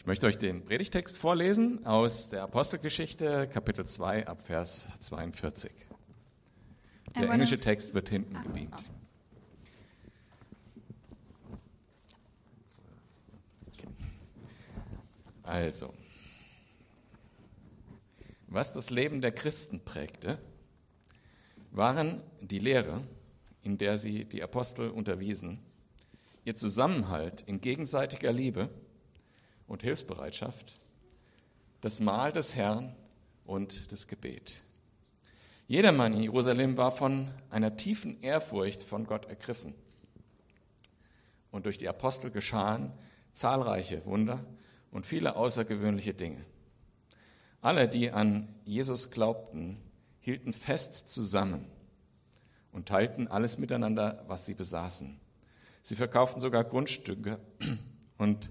Ich möchte euch den Predigtext vorlesen aus der Apostelgeschichte, Kapitel 2, ab Vers 42. Der englische Text wird hinten gebeamt. Also, was das Leben der Christen prägte, waren die Lehre, in der sie die Apostel unterwiesen, ihr Zusammenhalt in gegenseitiger Liebe und Hilfsbereitschaft, das Mahl des Herrn und das Gebet. Jedermann in Jerusalem war von einer tiefen Ehrfurcht von Gott ergriffen. Und durch die Apostel geschahen zahlreiche Wunder und viele außergewöhnliche Dinge. Alle, die an Jesus glaubten, hielten fest zusammen und teilten alles miteinander, was sie besaßen. Sie verkauften sogar Grundstücke und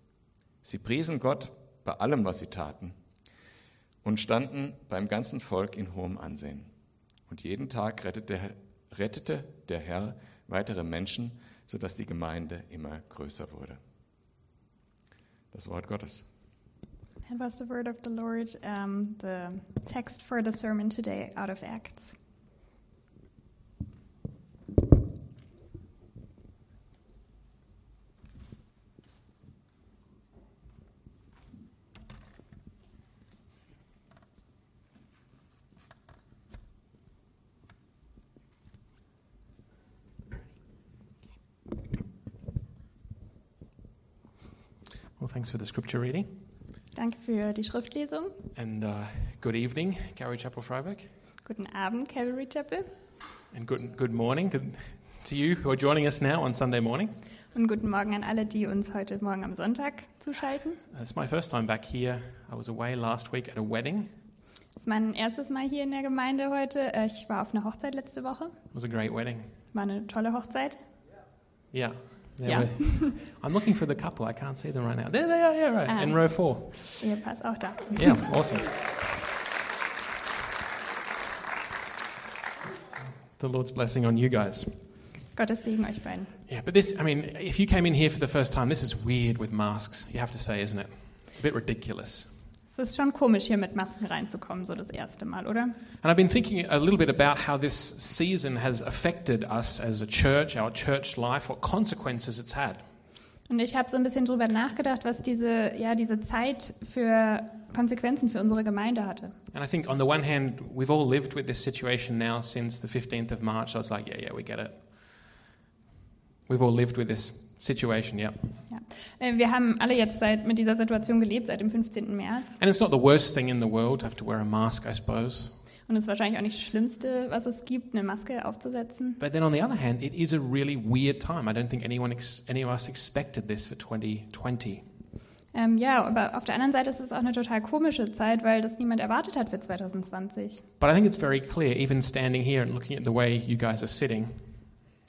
Sie priesen Gott bei allem, was sie taten und standen beim ganzen Volk in hohem Ansehen. Und jeden Tag rettete, rettete der Herr weitere Menschen, sodass die Gemeinde immer größer wurde. Das Wort Gottes. That was the word of the Lord, um, the text for the sermon today out of Acts. Well, thanks for the scripture reading. Danke für die Schriftlesung. And uh, good evening, Gary Chapel Freiburg. Guten Abend, Calvary Chapel. And good, good morning good to you who are joining us now on Sunday morning. Und guten Morgen an alle, die uns heute Morgen am Sonntag zuschalten. It's my first time back here. I was away last week at a wedding. Das ist mein erstes Mal hier in der Gemeinde heute. Äh, Ich war auf einer Hochzeit letzte Woche. It was a great wedding. War eine tolle Hochzeit. Yeah. Yeah. I'm looking for the couple. I can't see them right now. There they are, yeah, right. Ah. In row four. Ehepaar ist auch da. Yeah, awesome. The Lord's blessing on you guys. Gottes Segen euch beiden. Yeah, but this, I mean, if you came in here for the first time, this is weird with masks, you have to say, isn't it? It's a bit ridiculous. Es ist schon komisch, hier mit Masken reinzukommen, so das erste Mal, oder? And I've been thinking a little bit about how this season has affected us as a church, our church life, what consequences it's had. Und ich habe so ein bisschen drüber nachgedacht, was diese, ja, diese Zeit für Konsequenzen für unsere Gemeinde hatte. And I think, on the one hand, we've all lived with this situation now since the 15th of March. I was like, yeah, yeah, we get it. We've all lived with this situation, yeah. Ja. Äh, Wir haben alle jetzt seit, mit dieser Situation gelebt, seit dem 15. März. And it's not the worst thing in the world to have to wear a mask, I suppose. Und es ist wahrscheinlich auch nicht das Schlimmste, was es gibt, eine Maske aufzusetzen. But then on the other hand, it is a really weird time. I don't think anyone, any of us expected this for 2020. Ähm, ja, aber auf der anderen Seite ist es auch eine total komische Zeit, weil das niemand erwartet hat für 2020. But I think it's very clear, even standing here and looking at the way you guys are sitting,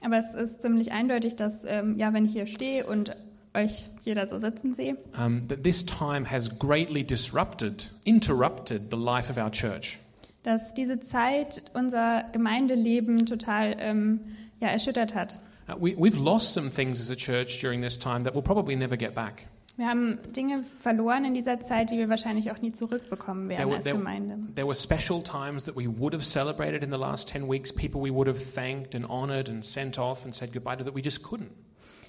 Aber es ist ziemlich eindeutig, dass, ähm, ja, wenn ich hier stehe und euch jeder so sitzen sehe, um, that this time has greatly disrupted, interrupted the life of our church. dass diese Zeit unser Gemeindeleben total ähm, ja, erschüttert hat. Uh, we, we've lost some things as a church during this time that we'll probably never get back. Wir haben Dinge verloren in dieser Zeit, die wir wahrscheinlich auch nie zurückbekommen werden were, als Gemeinde. there were special times that we would have celebrated in the last 10 weeks, people we would have thanked and honored and sent off and said goodbye to that we just couldn't.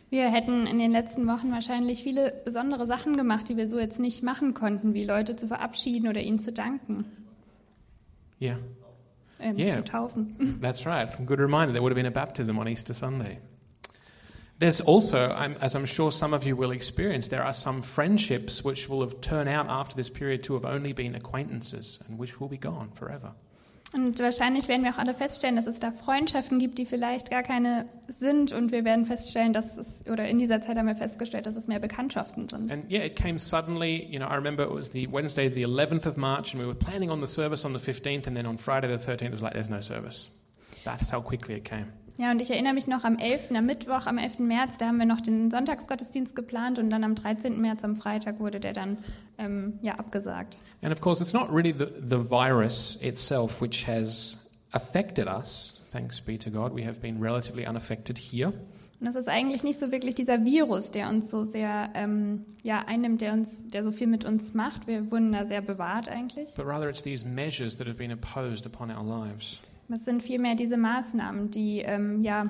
Wir hätten in den letzten Wochen wahrscheinlich viele besondere Sachen gemacht, die wir so jetzt nicht machen konnten, wie Leute zu verabschieden oder ihnen zu danken, Yeah, ähm, Yeah. zu taufen. that's right. Good reminder. There would have been a baptism on Easter Sunday. There's also, I'm, as I'm sure some of you will experience, there are some friendships which will have turned out after this period to have only been acquaintances and which will be gone forever. Und wahrscheinlich werden wir auch alle feststellen, dass es da Freundschaften gibt, die vielleicht gar keine sind. Und wir werden feststellen, dass es, oder in dieser Zeit haben wir festgestellt, dass es mehr Bekanntschaften sind. And yeah, it came suddenly. You know, I remember it was the Wednesday, the 11th of March, and we were planning on the service on the 15th, and then on Friday the 13th, it was like, there's no service. That's how quickly it came. Ja, und ich erinnere mich noch am 11., am Mittwoch, am 11. März, da haben wir noch den Sonntagsgottesdienst geplant und dann am 13. März, am Freitag, wurde der dann ähm, ja, abgesagt. And of course, it's not really the, the virus itself which has affected us. Thanks be to God, we have been relatively unaffected here. Und das ist eigentlich nicht so wirklich dieser Virus, der uns so sehr ähm, ja, einnimmt, der, uns, der so viel mit uns macht. Wir wurden da sehr bewahrt eigentlich. But rather, it's these measures that have been imposed upon our lives. Es sind vielmehr diese Maßnahmen, die ähm, ja,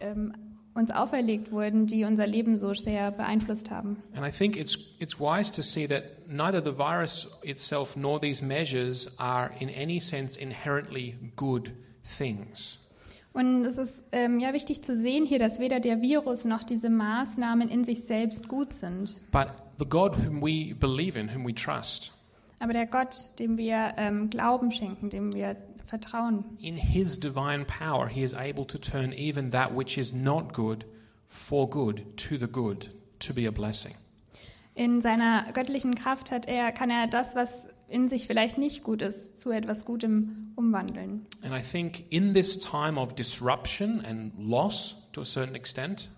ähm, uns auferlegt wurden, die unser Leben so sehr beeinflusst haben. And I think it's, it's wise to see that neither the virus itself nor these measures are, in any sense, inherently good things. Und es ist ähm, ja wichtig zu sehen hier, dass weder der Virus noch diese Maßnahmen in sich selbst gut sind. But the God whom we believe in, whom we trust, Aber der Gott, dem wir ähm, Glauben schenken, dem wir vertrauen, in his divine power, he is able to turn even that which is not good for good to the good, to be a blessing. in seiner göttlichen Kraft hat er, kann er das, was in sich vielleicht nicht gut ist, zu etwas Gutem umwandeln. And I think in this time of disruption and loss to a certain extent,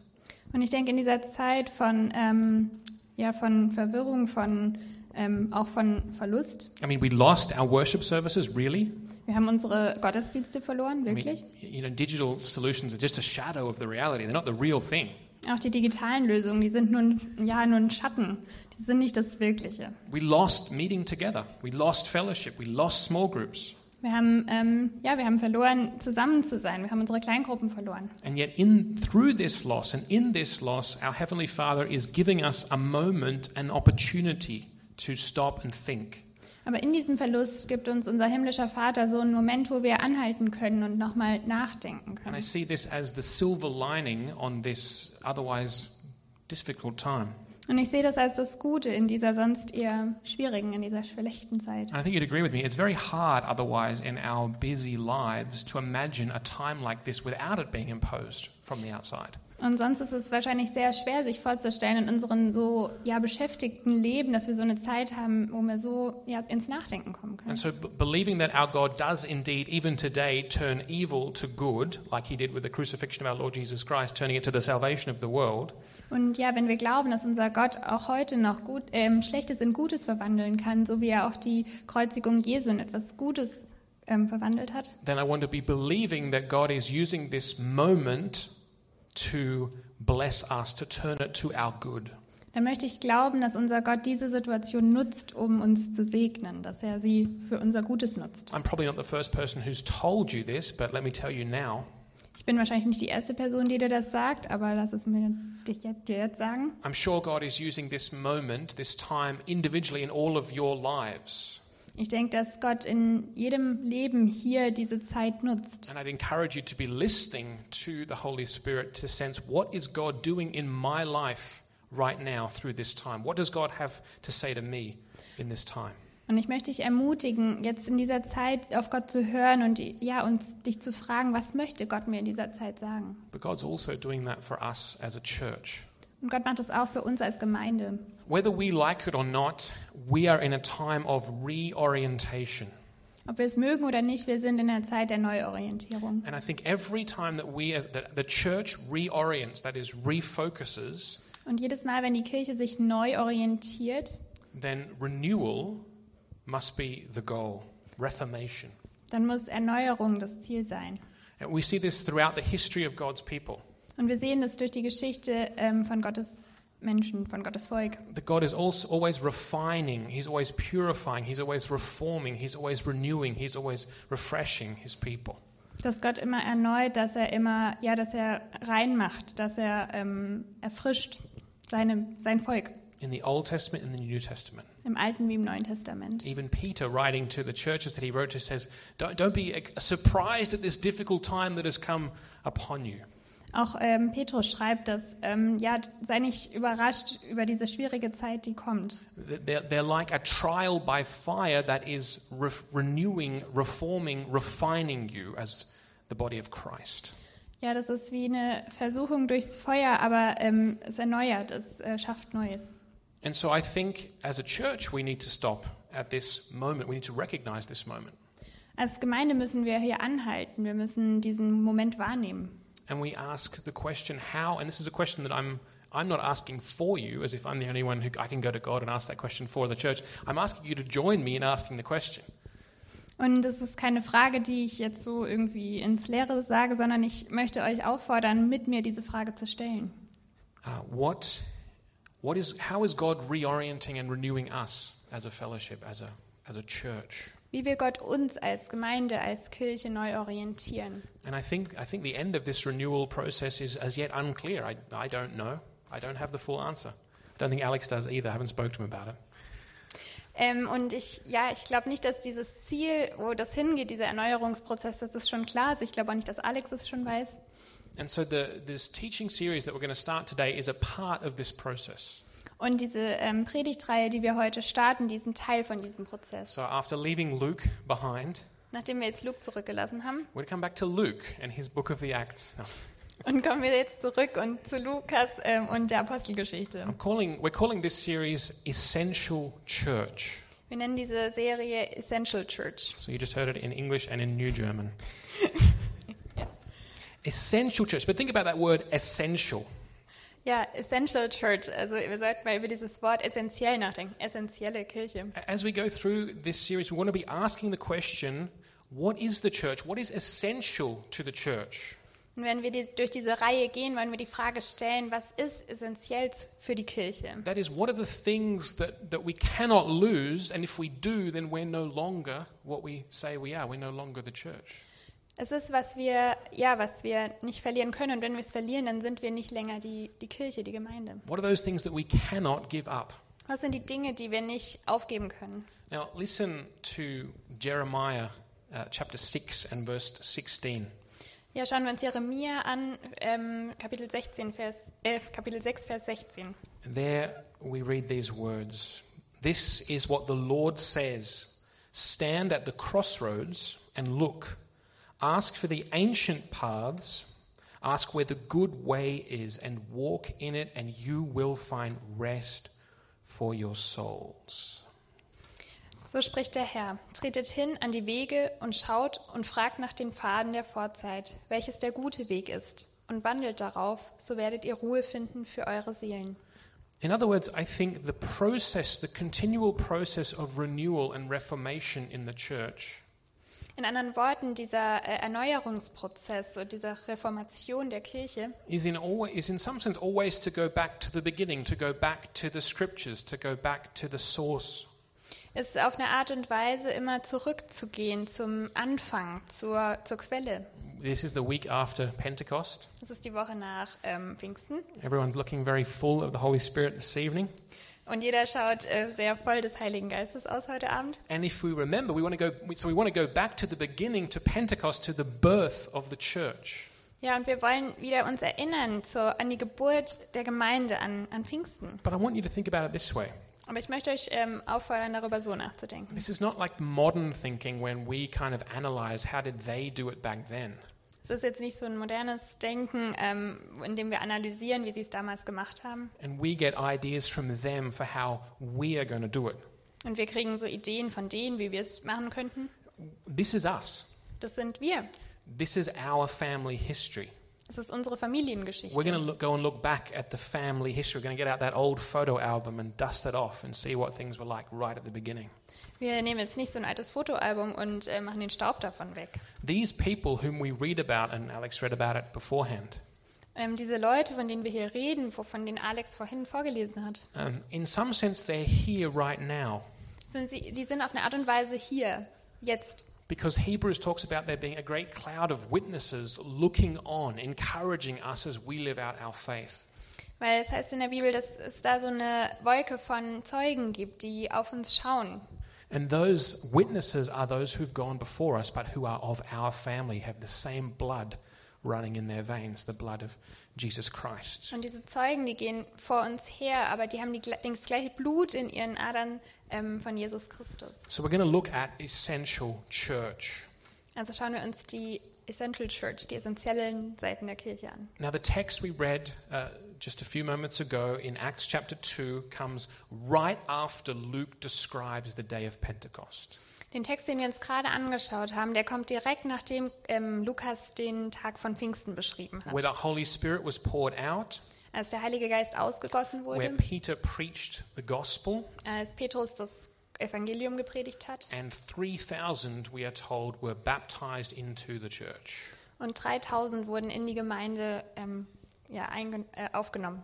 Und ich denke, in dieser Zeit von, ähm, ja, von Verwirrung, von, ähm, auch von Verlust, I mean, we lost our worship services, really. Wir haben unsere Gottesdienste verloren, I mean, wirklich. you know, digital solutions are just a shadow of the reality. They're not the real thing. Auch die digitalen Lösungen, die sind nur, ein- ja, nur ein Schatten, die sind nicht das Wirkliche. We lost meeting together. We lost fellowship. We lost small groups. Wir haben, ähm, ja, wir haben verloren, zusammen zu sein. Wir haben unsere Kleingruppen verloren. And yet, in through this loss and in this loss, our heavenly Father is giving us a moment, an opportunity to stop and think. Aber in diesem Verlust gibt uns unser himmlischer Vater so einen Moment, wo wir anhalten können und nochmal nachdenken And I können. see this as the silver lining on this otherwise difficult time. Und ich sehe das als das Gute in dieser sonst eher schwierigen, in dieser schlechten Zeit. And I think you'd agree with me. It's very hard otherwise in our busy lives to imagine a time like this without it being imposed from the outside. Und sonst ist es wahrscheinlich sehr schwer, sich vorzustellen in unseren so ja, beschäftigten Leben, dass wir so eine Zeit haben, wo wir so ja, ins Nachdenken kommen können. And so, believing that our God does indeed, even today, turn evil to good, like he did with the crucifixion of our Lord Jesus Christ, turning it to the salvation of the world, Und ja, wenn wir glauben, dass unser Gott auch heute noch gut, ähm, Schlechtes in Gutes verwandeln kann, so wie er auch die Kreuzigung Jesu in etwas Gutes ähm, verwandelt hat, then I want to be believing that God is using this moment to bless us, to turn it to our good. dann möchte ich glauben, dass unser Gott diese Situation nutzt, um uns zu segnen, dass er sie für unser Gutes nutzt. I'm probably not the first person who's told you this, but let me tell you now. Ich bin wahrscheinlich nicht die erste Person, die dir das sagt, aber lass es mir dich jetzt, dir jetzt sagen. I'm sure God is using this moment, this time, individually in all of your lives. Ich denke, dass Gott in jedem Leben hier diese Zeit nutzt. And I'd encourage you to be listening to the Holy Spirit to sense what is God doing in my life right now through this time? What does God have to say to me in this time? Und ich möchte dich ermutigen, jetzt in dieser Zeit auf Gott zu hören und ja, uns dich zu fragen, was möchte Gott mir in dieser Zeit sagen? But God's also doing that for us as a church. Und Gott macht es auch für uns als Gemeinde. Whether we like it or not, we are in a time of reorientation. Ob wir es mögen oder nicht, wir sind in der Zeit der Neuorientierung. And I think every time that we, as that the church reorients, that is, refocuses, Und jedes Mal, wenn die Kirche sich neu orientiert, then renewal must be the goal, reformation. dann muss Erneuerung das Ziel sein. And we see this throughout the history of God's people. Und wir sehen das durch die Geschichte ähm, von Gottes Menschen, von Gottes Volk. That God is also always refining, He's always purifying, He's always reforming, He's always renewing, He's always refreshing His people. Dass Gott immer erneut, dass er immer, ja, dass er reinmacht, dass er ähm, erfrischt seine, sein Volk In the Old Testament and the New Testament. im Alten wie im Neuen Testament. Even Peter, writing to the churches that he wrote to, says, Don't, don't be surprised at this difficult time that has come upon you. Auch ähm, Petrus schreibt, dass ähm, ja, sei nicht überrascht über diese schwierige Zeit, die kommt. They're, they're like a trial by fire that is re- renewing, reforming, refining you as the body of Christ. Ja, das ist wie eine Versuchung durchs Feuer, aber ähm, es erneuert, es äh, schafft Neues. And so I think as a church, we need to stop at this moment. We need to recognize this moment. Als Gemeinde müssen wir hier anhalten, wir müssen diesen Moment wahrnehmen. And we ask the question, how, and this is a question that I'm, I'm not asking for you, as if I'm the only one who I can go to God and ask that question for the church. I'm asking you to join me in asking the question. Und es ist keine Frage, die ich jetzt so irgendwie ins Leere sage, sondern ich möchte euch auffordern, mit mir diese Frage zu stellen. Uh, what, what is, how is God reorienting and renewing us as a fellowship, as a, as a church? Wie will Gott uns als Gemeinde, als Kirche neu orientieren? And I think, I think the end of this renewal process is as yet unclear. I, I don't know. I don't have the full answer. I don't think Alex does either. I haven't spoken to him about it. Ähm, und ich, ja, ich glaube nicht, dass dieses Ziel, wo das hingeht, dieser Erneuerungsprozess, dass das schon klar ist. Ich glaube auch nicht, dass Alex es schon weiß. And so the, this teaching series that we're going to start today is a part of this process. Und diese ähm, Predigtreihe, die wir heute starten, die ist ein Teil von diesem Prozess. So after leaving Luke behind, Nachdem wir jetzt Luke zurückgelassen haben, to come back to Luke and his book of the Acts. Und kommen wir jetzt zurück und zu Lukas ähm, und der Apostelgeschichte. I'm calling, we're calling this series Essential Church. Wir nennen diese Serie Essential Church. So you just heard it in English and in New German. Essential Church. But think about that word essential. Ja, Essential Church. Also wir sollten mal über dieses Wort essentiell nachdenken. Essentielle Kirche. As we go through this series, we want to be asking the question what is the church? What is essential to the church? Und wenn wir die, durch diese Reihe gehen, wollen wir die Frage stellen, was ist essentiell für die Kirche? That is, what are the things that, that we cannot lose? And if we do, then we're no longer what we say we are. We're no longer the church. Es ist, was wir, ja, was wir nicht verlieren können. Und wenn wir es verlieren, dann sind wir nicht länger die, die Kirche, die Gemeinde. What are those things that we cannot give up? Was sind die Dinge, die wir nicht aufgeben können? Now, listen to Jeremiah uh, chapter 6 and verse 16. Ja, schauen wir uns Jeremia an, ähm, Kapitel 16, Vers, äh, Kapitel 6, Vers 16. There we read these words This is what the Lord says Stand at the crossroads and look. Ask for the ancient paths. Ask where the good way is and walk in it, and you will find rest for your souls. So spricht der Herr. Tretet hin an die Wege und schaut und fragt nach den Pfaden der Vorzeit, welches der gute Weg ist, und wandelt darauf, so werdet ihr Ruhe finden für eure Seelen. In other words, I think the process, the continual process of renewal and reformation in the church In anderen Worten, dieser äh, Erneuerungsprozess und dieser Reformation der Kirche is in, always, is in some sense always to go back to the beginning, to go back to the scriptures, to go back to the source. ist auf eine Art und Weise immer zurückzugehen zum Anfang, zur, zur Quelle. This is the week after Pentecost. Das ist die Woche nach ähm, Pfingsten. Everyone's looking very full of the Holy Spirit this evening. Und jeder schaut äh, sehr voll des Heiligen Geistes aus heute Abend. And if we remember, we want to go so we want to go back to the beginning to Pentecost to the birth of the church. Ja, und wir wollen wieder uns erinnern zur, an die Geburt der Gemeinde, an, an Pfingsten. But I want you to think about it this way. Aber ich möchte euch ähm, auffordern, darüber so nachzudenken. This is not like modern thinking when we kind of analyze how did they do it back then. Es ist jetzt nicht so ein modernes Denken, ähm, in dem wir analysieren, wie sie es damals gemacht haben. And we get ideas from them for how we are going to do it. Und wir kriegen so Ideen von denen, wie wir es machen könnten. This is us. Das sind wir. This is our family history. Das ist unsere Familiengeschichte. We're going to look, go and look back at the family history. We're going to get out that old photo album and dust it off and see what things were like right at the beginning. Wir nehmen jetzt nicht so ein altes Fotoalbum und äh, machen den Staub davon weg. These people whom we read about, and Alex read about it beforehand, Ähm, diese Leute, von denen wir hier reden, wovon den Alex vorhin vorgelesen hat, um, in some sense, they're here right now. sind sie, sie sind auf eine Art und Weise hier, jetzt. Because Hebrews talks about there being a great cloud of witnesses looking on, encouraging us as we live out our faith. Weil es heißt in der Bibel, dass es da so eine Wolke von Zeugen gibt, die auf uns schauen. And those witnesses are those who've gone before us, but who are of our family, have the same blood running in their veins, the blood of Jesus Christ. Und diese Zeugen, die gehen vor uns her, aber die haben die, das gleiche Blut in ihren Adern ähm, von Jesus Christus. So we're going to look at essential church. Also schauen wir uns die Essential Church, die essentiellen Seiten der Kirche an. Now, the text we read uh, just a few moments ago in Acts chapter 2 comes right after Luke describes the day of Pentecost. Den Text, den wir uns gerade angeschaut haben, der kommt direkt nachdem ähm, Lukas den Tag von Pfingsten beschrieben where hat. the Holy Spirit was poured out, Als der Heilige Geist ausgegossen where wurde, Peter preached the gospel, als Petrus das Evangelium gepredigt hat and 3,000, we are told, were baptized into the church. und 3000 wurden in die Gemeinde ähm, ja, äh, aufgenommen.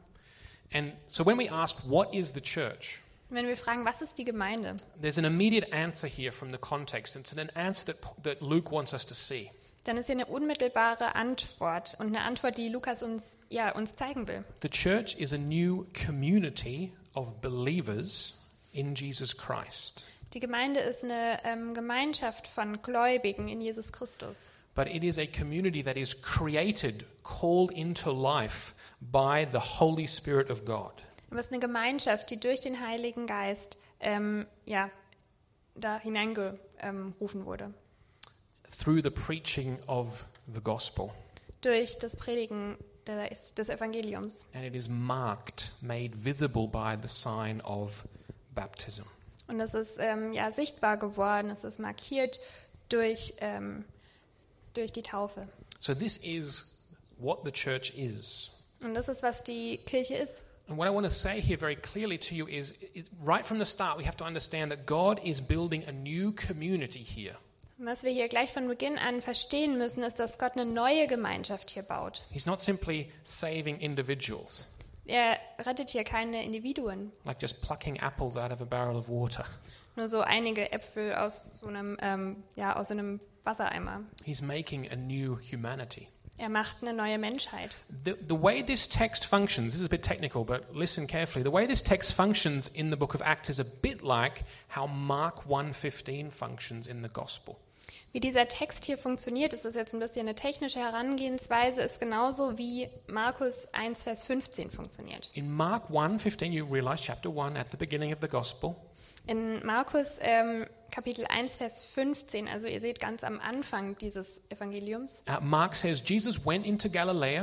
And so when we ask, what is the church? Wenn wir fragen, was ist die Gemeinde, There's an immediate answer here from the context. It's an answer that, that Luke wants us to see. dann ist hier eine unmittelbare Antwort und eine Antwort, die Lukas uns, ja, uns zeigen will. The church is a new community of believers in Jesus Christ. Die Gemeinde ist eine ähm, Gemeinschaft von Gläubigen in Jesus Christus. But it is a community that is created, called into life by the Holy Spirit of God. Aber es ist eine Gemeinschaft, die durch den Heiligen Geist ähm, ja, da hineingerufen wurde. through the preaching of the gospel. Durch das Predigen des, des Evangeliums. And it is marked, made visible by the sign of baptism. Und es ist ähm, ja, sichtbar geworden, es ist markiert durch, ähm, durch die Taufe. So, this is what the church is. Und das ist, was die Kirche ist. And what I want to say here very clearly to you is right from the start, we have to understand that God is building a new community here. Was wir hier gleich von Beginn an verstehen müssen, ist, dass Gott eine neue Gemeinschaft hier baut. He's not simply saving individuals, Er rettet hier keine Individuen, like just plucking apples out of a barrel of water. Nur so einige Äpfel aus so einem, ähm, ja, aus einem Wassereimer. He's making a new humanity. Er macht eine neue Menschheit. The, the way this text functions, this is a bit technical, but listen carefully. The way this text functions in the book of Acts is a bit like how Mark 1:15 functions in the gospel. Wie dieser Text hier funktioniert, ist das jetzt ein bisschen eine technische Herangehensweise, ist genauso wie Markus 1, Vers 15 funktioniert. In Mark 1:15, you realize chapter 1 at the beginning of the gospel, In Markus ähm, Kapitel 1, Vers 15, also ihr seht ganz am Anfang dieses Evangeliums, uh, Mark says Jesus went into Galilee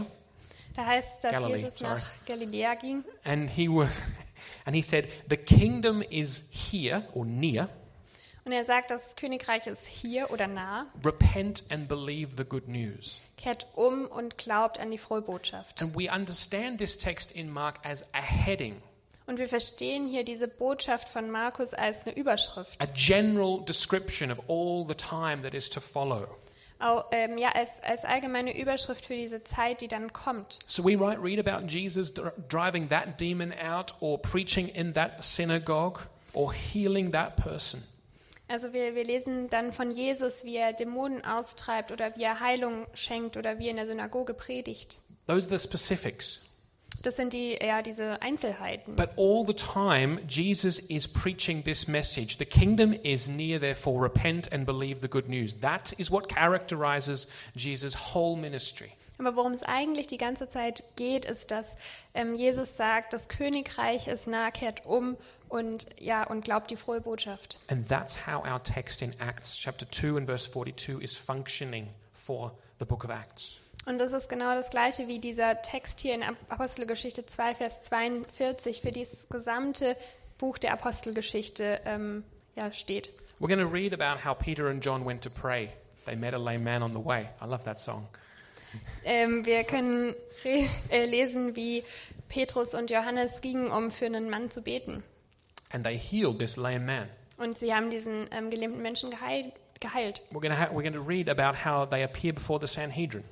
da heißt es, dass Galilee, Jesus sorry. nach Galiläa ging and he was and he said, "The kingdom is here or near. Und er sagt, das Königreich ist hier oder nah, Repent and believe the good news." kehrt um und glaubt an die frohe Botschaft. And we understand this text in Mark as a heading, Und wir verstehen hier diese Botschaft von Markus als eine Überschrift, a general description of all the time that is to follow. Au, ähm, ja, als, als allgemeine Überschrift für diese Zeit, die dann kommt. So we might read about Jesus dr- driving that demon out, or preaching in that synagogue, or healing that person. Also wir, wir lesen dann von Jesus, wie er Dämonen austreibt oder wie er Heilung schenkt oder wie er in der Synagoge predigt. Those are the specifics. Das sind die, ja, diese Einzelheiten. But all the time, Jesus is preaching this message. The kingdom is near, therefore repent and believe the good news. That is what characterizes Jesus' whole ministry. Aber worum es eigentlich die ganze Zeit geht, ist, dass ähm, Jesus sagt, das Königreich ist nah, kehrt um und, ja, und glaubt die frohe Botschaft. And that's how our text in Acts chapter 2 and verse 42 is functioning for the book of Acts. Und das ist genau das Gleiche wie dieser Text hier in Apostelgeschichte 2, Vers 42 für dieses gesamte Buch der Apostelgeschichte ähm, ja, steht. We're going to read about how Peter and John went to pray. They met a lame man on the way. I love that song. Ähm, wir können äh, lesen, wie Petrus und Johannes gingen, um für einen Mann zu beten. And they healed this lame man. Und sie haben diesen ähm, gelähmten Menschen geheilt. geheilt. We're going, to ha- we're going to read about how they appear before the Sanhedrin,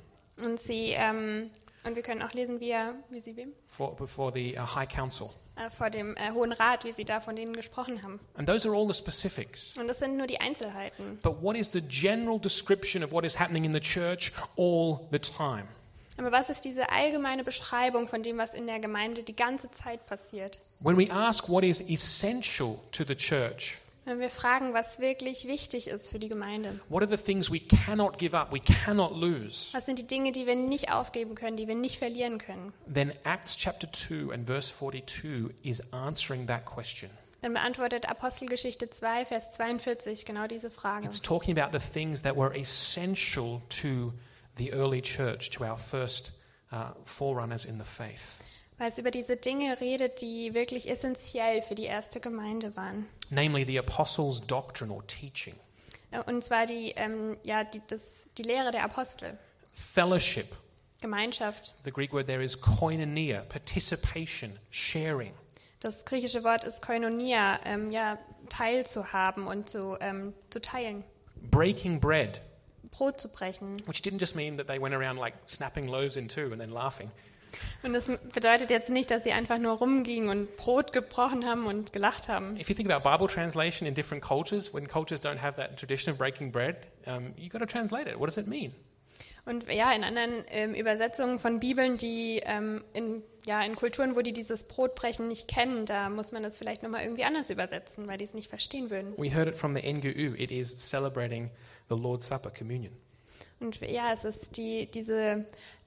Und sie ähm, und wir können auch lesen, wie, er, wie sie wem? for, before the uh, High Council. Äh, vor dem äh, Hohen Rat, wie sie da von denen gesprochen haben. And those are all the specifics. Und das sind nur die Einzelheiten. But what is the general description of what is happening in the church all the time? Aber was ist diese allgemeine Beschreibung von dem, was in der Gemeinde die ganze Zeit passiert? When we ask what is essential to the church, Wenn wir fragen, was wirklich wichtig ist für die Gemeinde. What are the things we cannot give up, we cannot lose? Was sind die Dinge, die wir nicht aufgeben können, die wir nicht verlieren können? Then Acts chapter 2 and verse 42 is answering that question. Dann beantwortet Apostelgeschichte 2, Vers 42 genau diese Frage. It's talking about the things that were essential to the early church, to our first uh, forerunners in the faith. Weil es über diese Dinge redet, die wirklich essentiell für die erste Gemeinde waren. Namely, the apostles' doctrine or teaching, Äh, Und zwar die, ähm, ja, die, das, die Lehre der Apostel, fellowship. Gemeinschaft. The Greek word there is koinonia, participation, sharing. Das griechische Wort ist Koinonia, ähm, ja, teilzuhaben und zu, ähm, zu teilen, Breaking bread, Brot zu brechen. which didn't just mean that they went around like snapping loaves in two and then laughing. Und das bedeutet jetzt nicht, dass sie einfach nur rumgingen und Brot gebrochen haben und gelacht haben. If you think about Bible translation in different cultures, when cultures don't have that tradition of breaking bread, um, you got to translate it. What does it mean? Und ja, in anderen ähm, Übersetzungen von Bibeln, die ähm, in, ja, in Kulturen, wo die dieses Brotbrechen nicht kennen, da muss man das vielleicht nochmal irgendwie anders übersetzen, weil die es nicht verstehen würden. We heard it from the NGU. It is celebrating the Lord's Supper, communion. Und ja, es ist die, diese,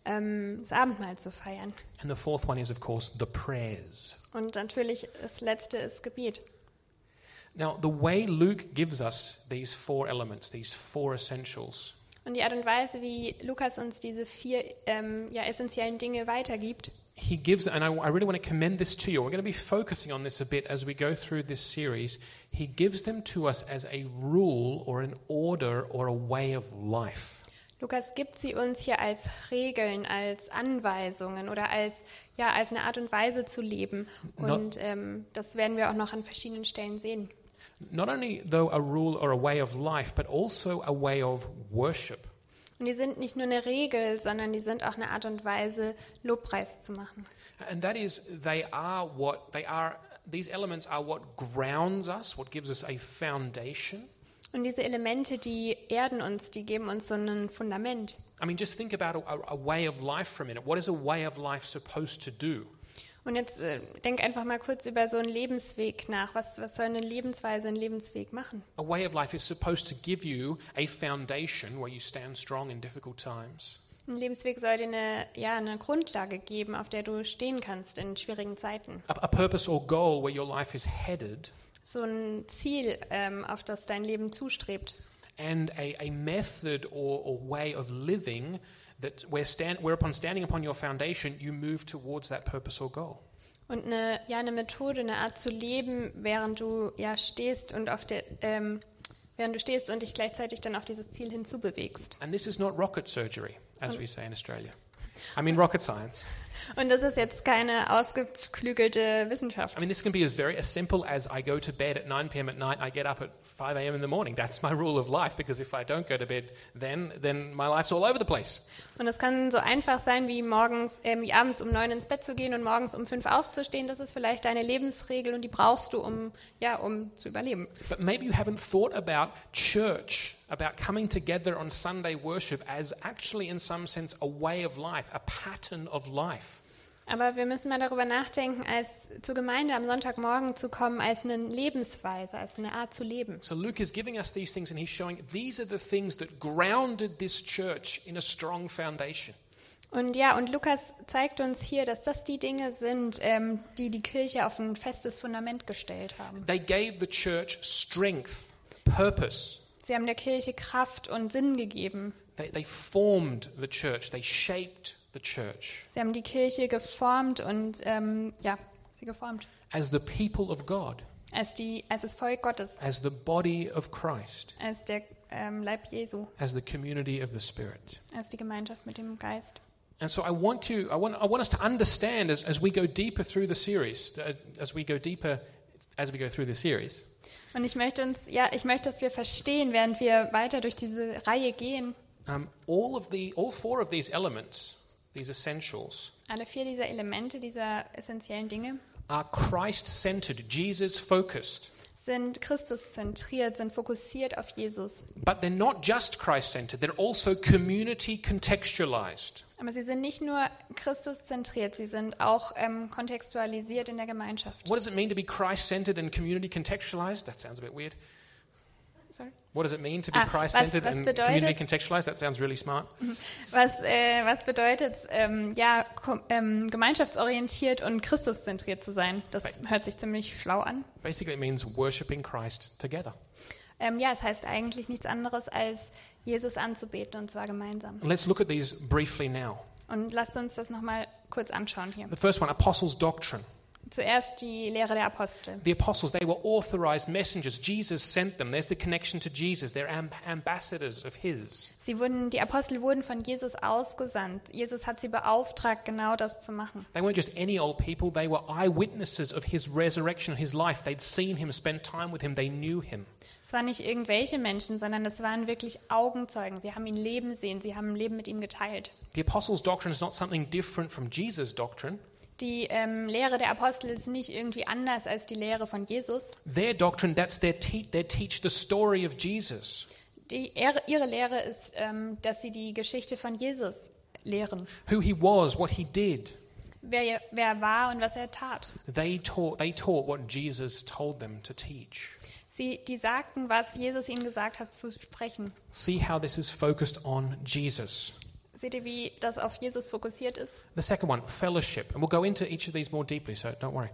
ähm, das Abendmahl zu feiern. And the fourth one is, of course, the prayers. Und natürlich das letzte ist Gebet. Now, the way Luke gives us these four elements, these four essentials, Und die Art und Weise, wie Lukas uns diese vier ähm, ja, essentiellen Dinge weitergibt, he gives, and I, I really want to commend this to you. We're going to be focusing on this a bit as we go through this series. He gives them to us as a rule or an order or a way of life. Lukas gibt sie uns hier als Regeln, als Anweisungen oder als, ja, als eine Art und Weise zu leben. Und ähm, das werden wir auch noch an verschiedenen Stellen sehen. Not only, though, a rule or a way of life, but also a way of worship. Und die sind nicht nur eine Regel, sondern die sind auch eine Art und Weise, Lobpreis zu machen. And that is, they are what, they are, these elements are what grounds us, what gives us a foundation. Und diese Elemente, die erden uns, die geben uns so ein Fundament. I mean, just think about a, a way of life for a minute. What is a way of life supposed to do? Und jetzt äh, denk einfach mal kurz über so einen Lebensweg nach. Was, was soll eine Lebensweise, ein Lebensweg machen? A way of life is supposed to give you a foundation where you stand strong in difficult times. Ein Lebensweg soll dir eine, ja, eine Grundlage geben, auf der du stehen kannst in schwierigen Zeiten. A, a purpose or goal where your life is headed, So ein Ziel, ähm, auf das dein Leben zustrebt. and a, a method or, or way of living that where stand, whereupon standing upon your foundation, you move towards that purpose or goal. Und eine, ja, eine Methode, eine Art zu leben, während du ja stehst und auf der, ähm, während du stehst und dich gleichzeitig dann auf dieses Ziel hinzubewegst. And this is not rocket surgery, as we say in Australia. I mean rocket science. Und das ist jetzt keine ausgeklügelte Wissenschaft. I mean, this can be as very as simple as I go to bed at 9 p.m. at night, I get up at 5 a.m. in the morning. That's my rule of life because if I don't go to bed then, then my life's all over the place. Und es kann so einfach sein, wie morgens, ähm, wie abends um neun ins Bett zu gehen und morgens um fünf aufzustehen. Das ist vielleicht deine Lebensregel und die brauchst du, um, ja, um zu überleben. But maybe you haven't thought about church, about coming together on Sunday worship as actually, in some sense, a way of life, a pattern of life. Aber wir müssen mal darüber nachdenken, als zur Gemeinde am Sonntagmorgen zu kommen, als eine Lebensweise, als eine Art zu leben. So Luke is giving us these things and he's showing these are the things that grounded this church in a strong foundation. Und ja, und Lukas zeigt uns hier, dass das die Dinge sind, ähm, die die Kirche auf ein festes Fundament gestellt haben. They gave the church strength, purpose. Sie haben der Kirche Kraft und Sinn gegeben. They, they formed the church, they shaped the church. Sie haben die Kirche geformt und ähm, ja, sie geformt. As the people of God, als die, als das Volk Gottes, as the body of Christ, als der ähm, Leib Jesu, as the community of the Spirit. als die Gemeinschaft mit dem Geist. And so I want to, I want, I want us to understand as, as we go deeper through the series, uh, as we go deeper as we go through the series, Und ich möchte uns, ja, ich möchte, dass wir verstehen, während wir weiter durch diese Reihe gehen, um, all of the, all four of these elements, these essentials, alle vier dieser Elemente, dieser essentiellen Dinge, are Christ-centered, Jesus-focused. Sind Christus-zentriert, sind fokussiert auf Jesus. But they're not just Christ centered, they're also community contextualized. Aber sie sind nicht nur Christus-zentriert, sie sind auch ähm, kontextualisiert in der Gemeinschaft. What does it mean to be Christ centered and community contextualized? That sounds a bit weird. Sorry. What does it mean to be Ah, was- Christ centered was and bedeutet- community contextualized? That sounds really smart. Was, äh, was bedeutet ähm, ja, ähm, gemeinschaftsorientiert und Christuszentriert zu sein? Das hört sich ziemlich schlau an. Basically, it means worshiping Christ together. Ähm, ja, es heißt eigentlich nichts anderes als Jesus anzubeten und zwar gemeinsam. And let's look at these briefly now. Und lasst uns das nochmal kurz anschauen hier. The first one, apostles' doctrine. Zuerst die Lehre der Apostel. The apostles, they were authorized messengers. Jesus sent them. There's the connection to Jesus. They're amb- ambassadors of His. Sie wurden, die Apostel wurden von Jesus ausgesandt. Jesus hat sie beauftragt, genau das zu machen. They weren't just any old people, they were eyewitnesses of His resurrection, His life. They'd seen Him, spent time with Him, they knew Him. Es waren nicht irgendwelche Menschen, sondern es waren wirklich Augenzeugen. Sie haben ihn leben sehen, sie haben Leben mit ihm geteilt. The apostles' doctrine is not something different from Jesus' doctrine. Die ähm, Lehre der Apostel ist nicht irgendwie anders als die Lehre von Jesus. Their doctrine, that's their, te- their teach the story of Jesus. Die, ihre, ihre Lehre ist, ähm, dass sie die Geschichte von Jesus lehren. Who he was, what he did. Wer, wer er war und was er tat. They taught, they taught what Jesus told them to teach. Sie, die sagten, was Jesus ihnen gesagt hat zu sprechen. See how this is focused on Jesus. Seht ihr, wie das auf Jesus fokussiert ist? The second one, fellowship. And we'll go into each of these more deeply, so don't worry.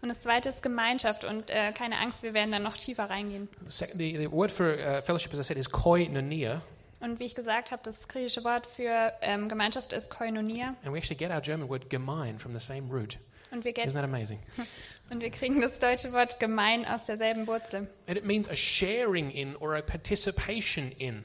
Und das zweite ist Gemeinschaft und äh, keine Angst, wir werden da noch tiefer reingehen. The, the, the word for uh, fellowship, as I said, is koinonia. Und wie ich gesagt habe, das griechische Wort für ähm, Gemeinschaft ist Koinonia. And we actually get our German word gemein from the same root. Und wir, Isn't that amazing? und wir kriegen das deutsche Wort gemein aus derselben Wurzel. And it means a sharing in or a participation in.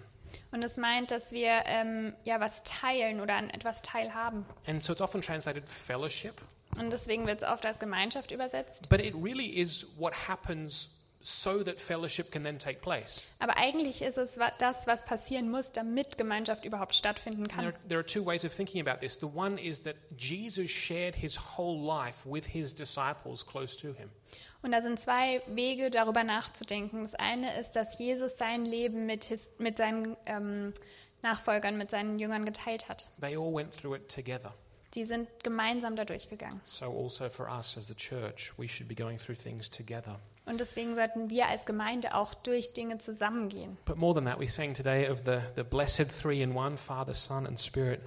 Und es meint, dass wir ähm, ja was teilen oder an etwas teilhaben. And so it's often translated fellowship, Und deswegen wird es oft als Gemeinschaft übersetzt. but it really is what happens so that fellowship can then take place. Aber eigentlich ist es das, was passieren muss, damit Gemeinschaft überhaupt stattfinden kann. there, there are two ways of thinking about this. The one is that Jesus shared his whole life with his disciples close to him. Und da sind zwei Wege, darüber nachzudenken. Das eine ist, dass Jesus sein Leben mit, his, mit seinen ähm, Nachfolgern, mit seinen Jüngern geteilt hat. They all went through it together. Die sind gemeinsam da durchgegangen. So also for us as the church, we should be going through things together. Und deswegen sollten wir als Gemeinde auch durch Dinge zusammengehen. But more than that, we sang today of the, the blessed three in one, Father, Son, and Spirit.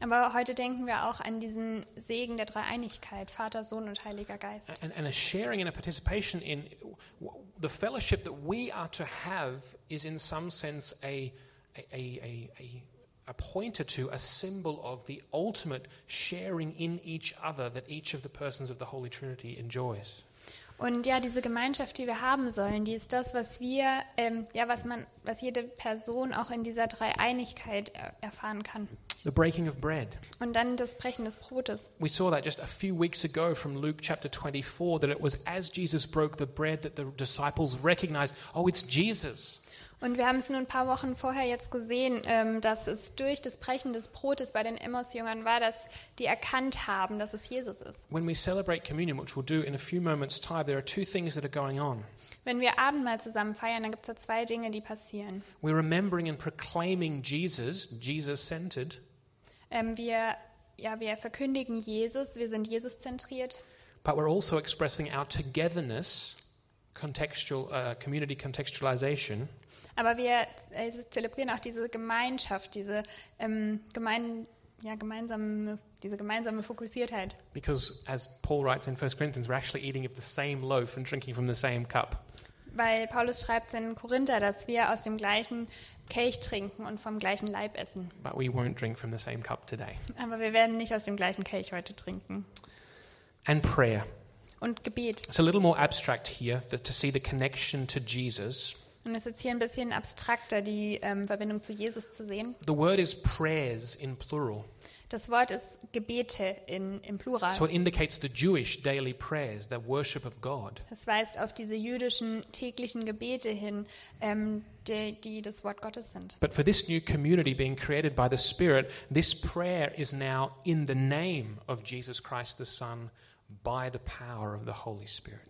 Aber heute denken wir auch an diesen Segen der Dreieinigkeit, Vater, Sohn und Heiliger Geist. And, and a sharing and a participation in the fellowship that we are to have is in some sense a, a, a, a, a, a pointer to, a symbol of the ultimate sharing in each other that each of the persons of the Holy Trinity enjoys. Und ja, diese Gemeinschaft, die wir haben sollen, die ist das, was wir, ähm, ja, was man, was jede Person auch in dieser Dreieinigkeit er erfahren kann. The breaking of bread. Und dann das Brechen des Brotes. We saw that just a few weeks ago from Luke chapter 24 that it was as Jesus broke the bread that the disciples recognized, oh, it's Jesus. Und wir haben es nur ein paar Wochen vorher jetzt gesehen, ähm, dass es durch das Brechen des Brotes bei den Emmaus-Jüngern war, dass die erkannt haben, dass es Jesus ist. When we celebrate communion, which we'll do in a few moments' time, there are two things that are going on. Wenn wir Abendmahl zusammen feiern, dann gibt es da zwei Dinge, die passieren. We're remembering and proclaiming Jesus, Jesus centered, Ähm, wir, ja, wir verkündigen Jesus, wir sind Jesus-zentriert, but we're also expressing our togetherness, contextual, uh, community contextualization, aber wir äh, zelebrieren auch diese Gemeinschaft, diese ähm, gemein, ja, gemeinsame, diese gemeinsame Fokussiertheit. because as Paul writes in 1 Corinthians, we're actually eating of the same loaf and drinking from the same cup. Weil Paulus schreibt in Korinther, dass wir aus dem gleichen Kelch trinken und vom gleichen Leib essen. But we won't drink from the same cup today. Aber wir werden nicht aus dem gleichen Kelch heute trinken. And prayer. Und Gebet. It's a little more abstract here to see the connection to Jesus. Und es ist hier ein bisschen abstrakter, die ähm, Verbindung zu Jesus zu sehen. The word is prayers in plural. Das Wort ist Gebete in, im Plural. So it indicates the Jewish daily prayers, the worship of God. Das weist auf diese jüdischen täglichen Gebete hin, ähm, die, die das Wort Gottes sind. But for this new community being created by the Spirit, this prayer is now in the name of Jesus Christ the Son by the power of the Holy Spirit.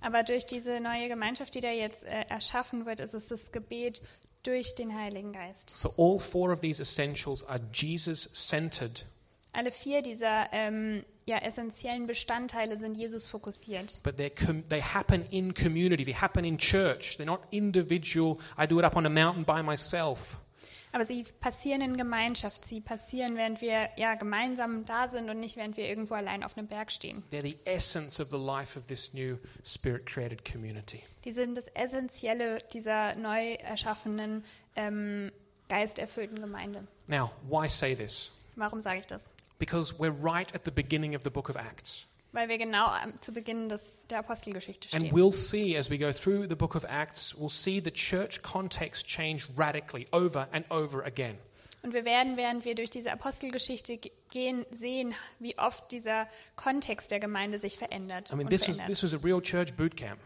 Aber durch diese neue Gemeinschaft, die da jetzt äh, erschaffen wird, ist es das Gebet durch den Heiligen Geist. So all four of these essentials are Jesus centered, Alle vier dieser ähm, ja, essentiellen Bestandteile sind Jesus fokussiert. but com- they happen in community, they happen in church. They're not individual, I do it up on a mountain by myself. Aber sie passieren in Gemeinschaft. Sie passieren, während wir ja gemeinsam da sind und nicht, während wir irgendwo allein auf einem Berg stehen. They're the essence of the life of this new spirit created community. Die sind das Essentielle dieser neu erschaffenen, ähm, geisterfüllten Gemeinde. Now, why say this? Warum sage ich das? Because we're right at the beginning of the book of Acts. Weil wir genau am- zu Beginn des, der Apostelgeschichte And stehen. we'll see as we go through the book of Acts, we'll see the church context change radically over and over again. Und wir werden, während wir durch diese Apostelgeschichte ge- gehen, sehen, wie oft dieser Kontext der Gemeinde sich verändert. I mean, und this was, verändert. this was a real church boot camp.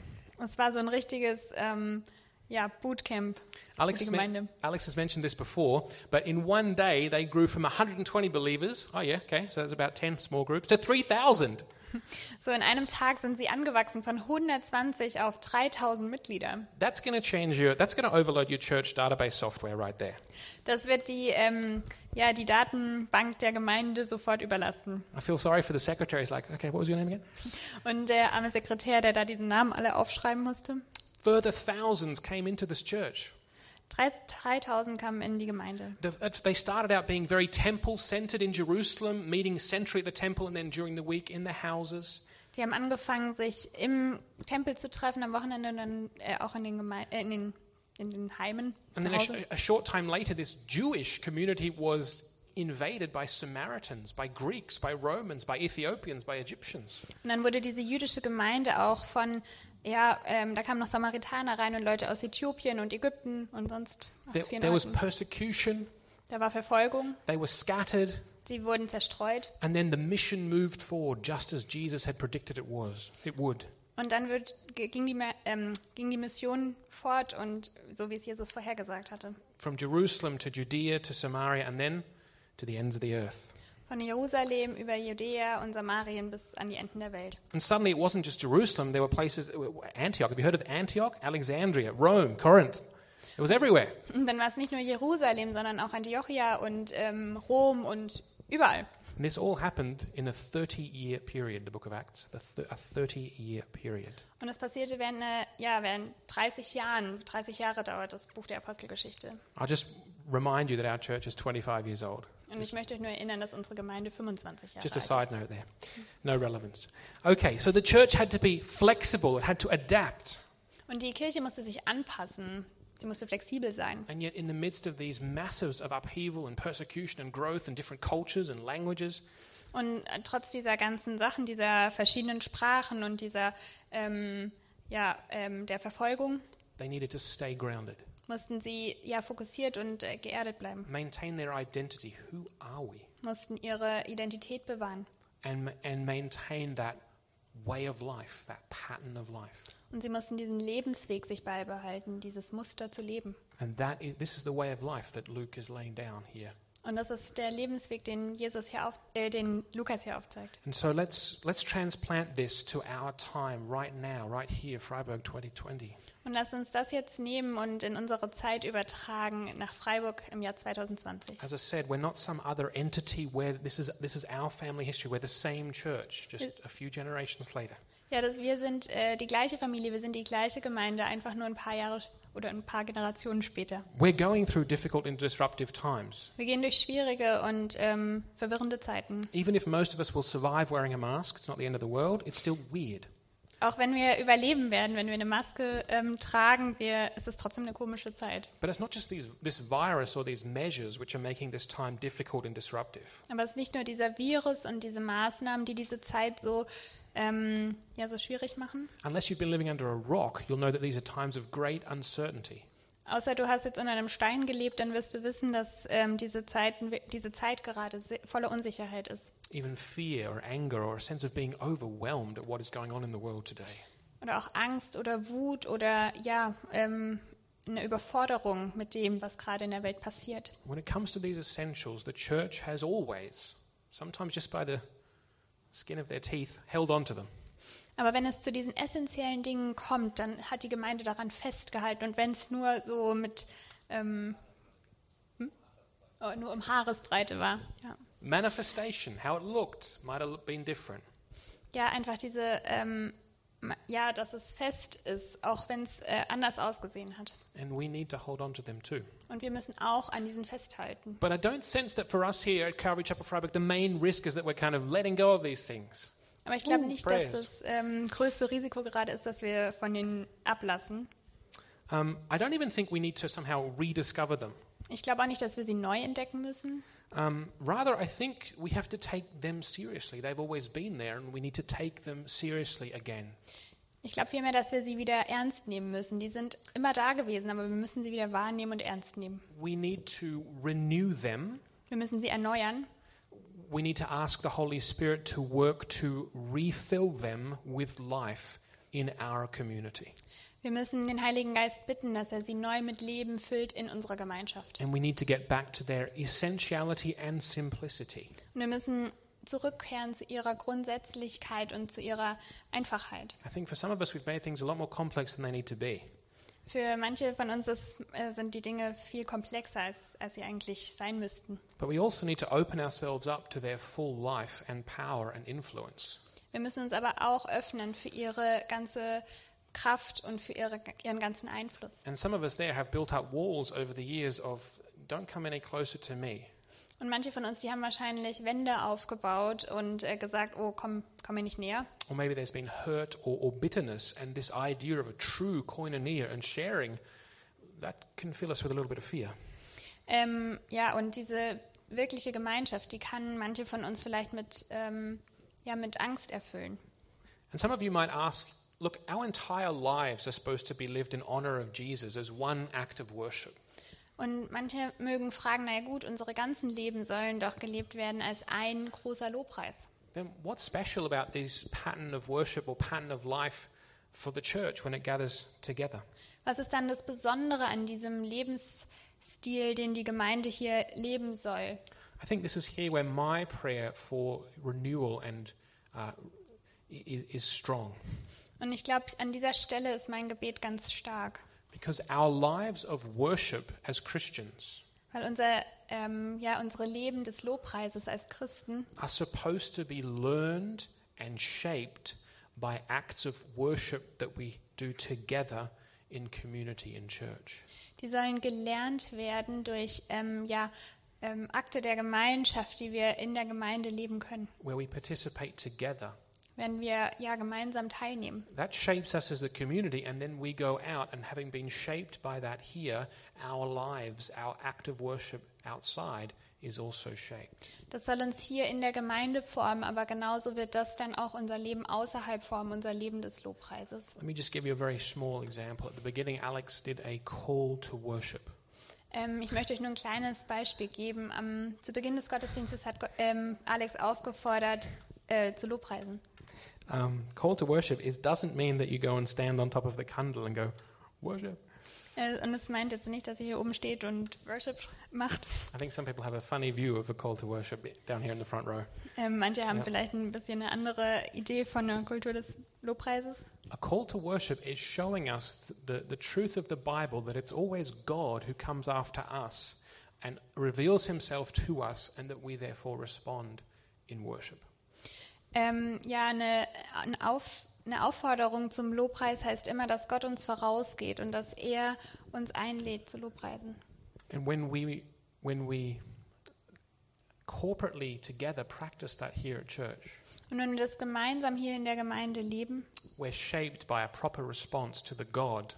Es war so ein richtiges ähm, ja, Bootcamp Alex men-. Alex has mentioned this before, but in one day they grew from 120 believers, oh yeah, okay, so that's about 10 small groups, to 3,000. So in einem Tag sind sie angewachsen von 120 auf 3000 Mitglieder. That's going to change your, that's going to overload your church database software right there. Das wird die, ähm, ja, die Datenbank der Gemeinde sofort überlasten. I feel sorry for the secretary. He's like, okay, what was your name again? Und der arme Sekretär, der da diesen Namen alle aufschreiben musste, Further thousands came into this church. drei- 3000 kamen in die Gemeinde. They started out being very temple centered in Jerusalem, meeting centrally at the temple and then during the week in the houses. Die haben angefangen, sich im Tempel zu treffen am Wochenende und dann äh, auch in den, Geme äh, in den, in den Heimen And then a, a short time later, this Jewish community was invaded by Samaritans, by Greeks, by Romans, by Ethiopians, by Egyptians. Und dann wurde diese jüdische Gemeinde auch von, ja, ähm, da kamen noch Samaritaner rein und Leute aus Äthiopien und Ägypten und sonst There, aus vielen there was Orten. persecution, Da war Verfolgung, they were scattered, sie wurden zerstreut. and then the mission moved forward just as Jesus had predicted it was. It would. Und dann wird, ging, die, ähm, ging die Mission fort und so wie es Jesus vorhergesagt hatte. From Jerusalem to Judea to Samaria and then to the ends of the earth. Von Jerusalem über Judäa und Samarien bis an die Enden der Welt. And suddenly it wasn't just Jerusalem, there were places, Antioch. Have you heard of Antioch? Alexandria, Rome, Corinth. It was everywhere. Und dann war es nicht nur Jerusalem, sondern auch Antiochia und ähm, Rom und überall. And this all happened in a 30 year period, the book of Acts, a 30 year period. Und es passierte während, einer, ja, während 30 Jahren. 30 Jahre dauert das Buch der Apostelgeschichte. I'll just remind you that our church is 25 years old. Und ich möchte euch nur erinnern, dass unsere Gemeinde 25 Jahre Just a alt side note there. No relevance. Okay, so the church had to be flexible, it had to adapt. Und die Kirche musste sich anpassen. Sie musste flexibel sein. And yet, in the midst of these masses of upheaval and persecution and growth and different cultures and languages, Und äh, trotz dieser ganzen Sachen, dieser verschiedenen Sprachen und dieser, ähm, ja, ähm, der Verfolgung, they needed to stay grounded, mussten sie ja fokussiert und äh, geerdet bleiben, maintain their identity. Who are we? mussten ihre Identität bewahren. And, and maintain that way of life, that pattern of life. Und sie mussten diesen Lebensweg sich beibehalten, dieses Muster zu leben. And that is, this is the way of life that Luke is laying down here. Und das ist der Lebensweg, den Jesus hier auf, äh, den Lukas hier aufzeigt. And so let's, let's transplant this to our time right now, right here, Freiburg 2020. Und lasst uns das jetzt nehmen und in unsere Zeit übertragen nach Freiburg im Jahr 2020. As I said, we're not some other entity where this is, this is our family history. We're the same church, just a few generations later. Ja, das, wir sind äh, die gleiche Familie, wir sind die gleiche Gemeinde, einfach nur ein paar Jahre oder ein paar Generationen später. We're going through difficult and disruptive times. Wir gehen durch schwierige und ähm, verwirrende Zeiten. Even if most of us will survive wearing a mask, it's not the end of the world, it's still weird. Auch wenn wir überleben werden, wenn wir eine Maske ähm, tragen, wir, es ist trotzdem eine komische Zeit. But it's not just these, this virus or these measures which are making this time difficult and disruptive. Aber es ist nicht nur dieser Virus und diese Maßnahmen, die diese Zeit so, ähm, ja, so schwierig machen. Unless you've been living under a rock, you'll know that these are times of great uncertainty. Außer du hast jetzt unter einem Stein gelebt, dann wirst du wissen, dass ähm, diese, Zeiten, diese Zeit gerade voller Unsicherheit ist. Even fear or anger or a sense of being overwhelmed at what is going on in the world today. Oder auch Angst oder Wut oder ja, ähm, eine Überforderung mit dem, was gerade in der Welt passiert. When it comes to these essentials, the church has always, sometimes just by the skin of their teeth, held on to them. Aber wenn es zu diesen essentiellen Dingen kommt, dann hat die Gemeinde daran festgehalten. Und wenn es nur so mit ähm, hm? oh, nur um Haaresbreite war. Ja, Manifestation, how it looked, might have been different. ja einfach diese, ähm, ja, dass es fest ist, auch wenn es äh, anders ausgesehen hat. And we need to hold on to them too. Und wir müssen auch an diesen festhalten. But I don't sense that for us here at Calvary Chapel Freiburg, the main risk is that we're kind of letting go of these things. Aber ich glaube nicht, praise. dass das ähm, größte Risiko gerade ist, dass wir von denen ablassen. Um, I don't even think we need to somehow rediscover them. Ich glaube auch nicht, dass wir sie neu entdecken müssen. Um, rather, I think we have to take them seriously. They've always been there, and we need to take them seriously again. Ich glaube vielmehr, dass wir sie wieder ernst nehmen müssen. Die sind immer da gewesen, aber wir müssen sie wieder wahrnehmen und ernst nehmen. We need to renew them. Wir müssen sie erneuern. We need to ask the Holy Spirit to work to refill them with life in our community. Wir müssen den Heiligen Geist bitten, dass er sie neu mit Leben füllt in unserer Gemeinschaft. And we need to get back to their essentiality and simplicity. Und wir müssen zurückkehren zu ihrer Grundsätzlichkeit und zu ihrer Einfachheit. I think for some of us, we've made things a lot more complex than they need to be. Für manche von uns ist, äh, sind die Dinge viel komplexer, als, als sie eigentlich sein müssten. But we also need to open ourselves up to their full life and power and influence. Wir müssen uns aber auch öffnen für ihre ganze Kraft und für ihre, ihren ganzen Einfluss. And some of us there have built up walls over the years of, don't come any closer to me. Und manche von uns, die haben wahrscheinlich Wände aufgebaut und äh, gesagt, oh, komm, komm mir nicht näher. Or maybe there's been hurt or, or bitterness, and this idea of a true koinonia and sharing, that can fill us with a little bit of fear. Ähm, ja, und diese wirkliche Gemeinschaft, die kann manche von uns vielleicht mit, ähm, ja, mit Angst erfüllen. And some of you might ask, look, our entire lives are supposed to be lived in honor of Jesus as one act of worship. Und manche mögen fragen, naja gut, unsere ganzen Leben sollen doch gelebt werden als ein großer Lobpreis. Then what's special about this pattern of worship or pattern of life for the church when it gathers together? Was ist dann das Besondere an diesem Lebensstil, den die Gemeinde hier leben soll? I think this is here where my prayer for renewal and uh, is, is strong. Und ich glaube, an dieser Stelle ist mein Gebet ganz stark, Because our lives of worship as Christians weil unser, ähm, ja, unsere Leben des Lobpreises als Christen are supposed to be learned and shaped by acts of worship that we do together in community in church. Die sollen gelernt werden durch ähm, ja, ähm, Akte der Gemeinschaft, die wir in der Gemeinde leben können, where we participate together. Wenn wir ja gemeinsam teilnehmen. That shapes us as a community, and then we go out, and having been shaped by that here, our lives, our act of worship outside is also shaped. Das soll uns hier in der Gemeinde formen, aber genauso wird das dann auch unser Leben außerhalb formen, unser Leben des Lobpreises. Let me just give you a very small example. At the beginning, Alex did a call to worship. Ähm, ich möchte euch nur ein kleines Beispiel geben. Am, zu Beginn des Gottesdienstes hat ähm, Alex aufgefordert, äh, zu Lobpreisen. Um, call to worship is doesn't mean that you go and stand on top of the candle and go worship. Äh, und es meint jetzt nicht, dass ihr hier oben steht und Worship macht. I think some people have a funny view of a call to worship down here in the front row. Ähm, manche haben Ja. vielleicht ein bisschen eine andere Idee von der Kultur des Lobpreises. A call to worship is showing us the, the truth of the Bible that it's always God who comes after us and reveals himself to us, and that we therefore respond in worship. Ähm, ja, eine, eine, Auf, eine Aufforderung zum Lobpreis heißt immer, dass Gott uns vorausgeht und dass er uns einlädt zu Lobpreisen. And when we, when we corporately together practice that here at church, Und wenn wir das gemeinsam hier in der Gemeinde leben, we're shaped by a proper response to the God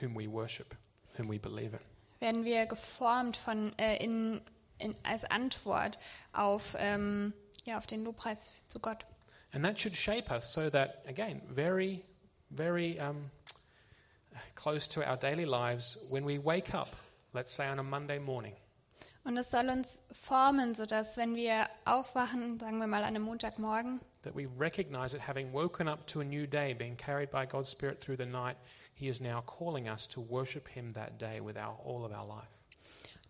whom we worship, whom we believe in. werden wir geformt von, äh, in, in, als Antwort auf, ähm, ja, auf den Lobpreis zu Gott. And that should shape us so that, again, very, very um, close to our daily lives, when we wake up, let's say on a Monday morning, Und es soll uns formen, sodass, wenn wir aufwachen, sagen wir mal an einem Montagmorgen, that we recognize that having woken up to a new day, being carried by God's Spirit through the night, He is now calling us to worship Him that day with our, all of our life.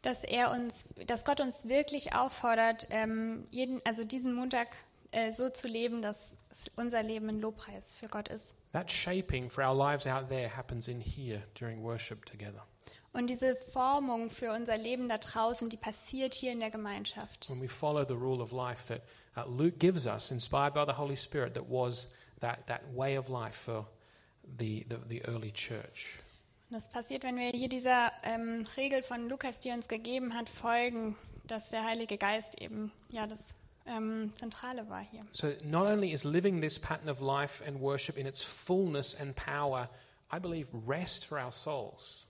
Dass er uns, dass Gott uns wirklich auffordert, ähm, jeden, also diesen Montag äh, so zu leben, dass unser Leben ein Lobpreis für Gott ist. That shaping for our lives out there happens in here during worship together. Und diese Formung für unser Leben da draußen, die passiert hier in der Gemeinschaft. When we follow the rule of life that uh, Luke gives us, inspired by the Holy Spirit, that was that, that way of life for the, the, the early church. Das passiert, wenn wir hier dieser ähm, Regel von Lukas, die uns gegeben hat, folgen, dass der Heilige Geist eben ja das ähm, Zentrale war hier. So not only is living this pattern of life and worship in its fullness and power, I believe, rest for our souls.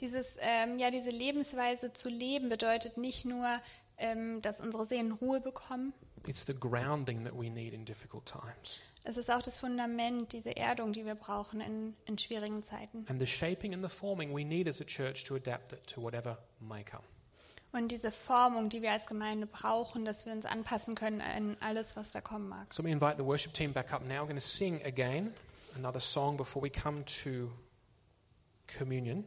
Dieses, ähm, ja, diese Lebensweise zu leben bedeutet nicht nur, ähm, dass unsere Seelen Ruhe bekommen. It's the grounding that we need in difficult times. Es ist auch das Fundament, diese Erdung, die wir brauchen in, in schwierigen Zeiten. And the shaping and the forming we need as a church to adapt it to whatever may come. Und diese Formung, die wir als Gemeinde brauchen, dass wir uns anpassen können an alles, was da kommen mag. So we invite the worship team back up now. We're going to sing again another song before we come to communion.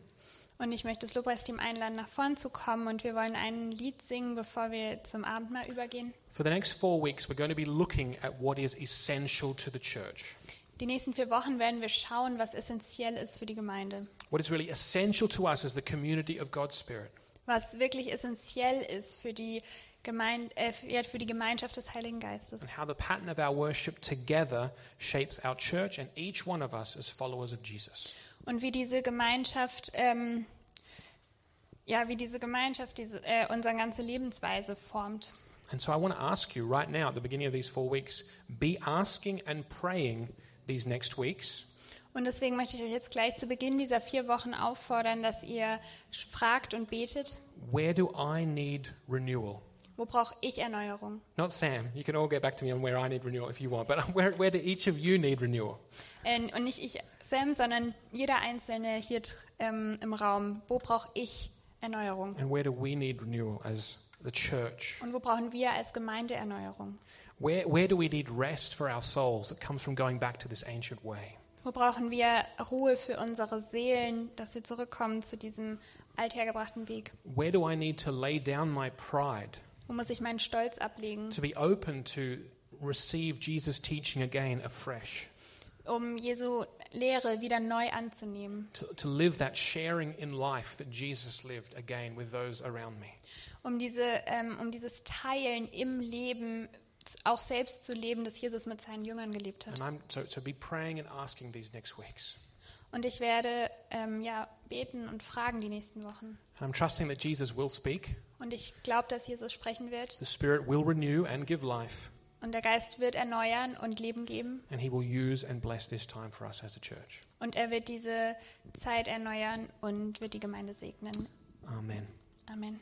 Und ich möchte das Lobpreisteam einladen, nach vorn zu kommen. Und wir wollen ein Lied singen, bevor wir zum Abendmahl übergehen. For the next four weeks, we're going to be looking at what is essential to the church. Die nächsten vier Wochen werden wir schauen, was essentiell ist für die Gemeinde. What is really essential to us as the community of God's Spirit. Was wirklich essentiell ist für die, Gemeinde, äh, für die Gemeinschaft des Heiligen Geistes. And how the pattern of our worship together shapes our church and each one of us as followers of Jesus. Und wie diese Gemeinschaft, ähm, ja, wie diese Gemeinschaft diese, äh, unsere ganze Lebensweise formt. And so I want to ask you right now at the beginning of these four weeks be asking and praying these next weeks. Und deswegen möchte ich euch jetzt gleich zu Beginn dieser vier Wochen auffordern, dass ihr fragt und betet, Where do I need renewal? Wo brauche ich Erneuerung? Not Sam. You can all get back to me on where I need renewal if you want, but where, where do each of you need renewal? Äh, und nicht ich, Sam, sondern jeder Einzelne hier ähm, im Raum. Wo brauche ich Erneuerung? And where do we need renewal as the church? Und wo brauchen wir als Gemeinde Erneuerung? Where, where do we need rest for our souls that comes from going back to this ancient way? Wo brauchen wir Ruhe für unsere Seelen, dass wir zurückkommen zu diesem althergebrachten Weg? Where do I need to lay down my pride Wo muss ich meinen Stolz ablegen, to be open to receive Jesus' teaching again afresh? um Jesu Lehre wieder neu anzunehmen? To, to live that sharing in life that Jesus lived again with those around me? Um, diese, ähm, um dieses Teilen im Leben auch selbst zu leben, das Jesus mit seinen Jüngern gelebt hat. And I'm so to be praying and asking these next weeks. Und ich werde ähm, ja, beten und fragen die nächsten Wochen. And I'm trusting that Jesus will speak, Und ich glaube, dass Jesus sprechen wird. the Spirit will renew and give life, Und der Geist wird erneuern und Leben geben. and He will use and bless this time for us as a church. Und er wird diese Zeit erneuern und wird die Gemeinde segnen. Amen. Amen.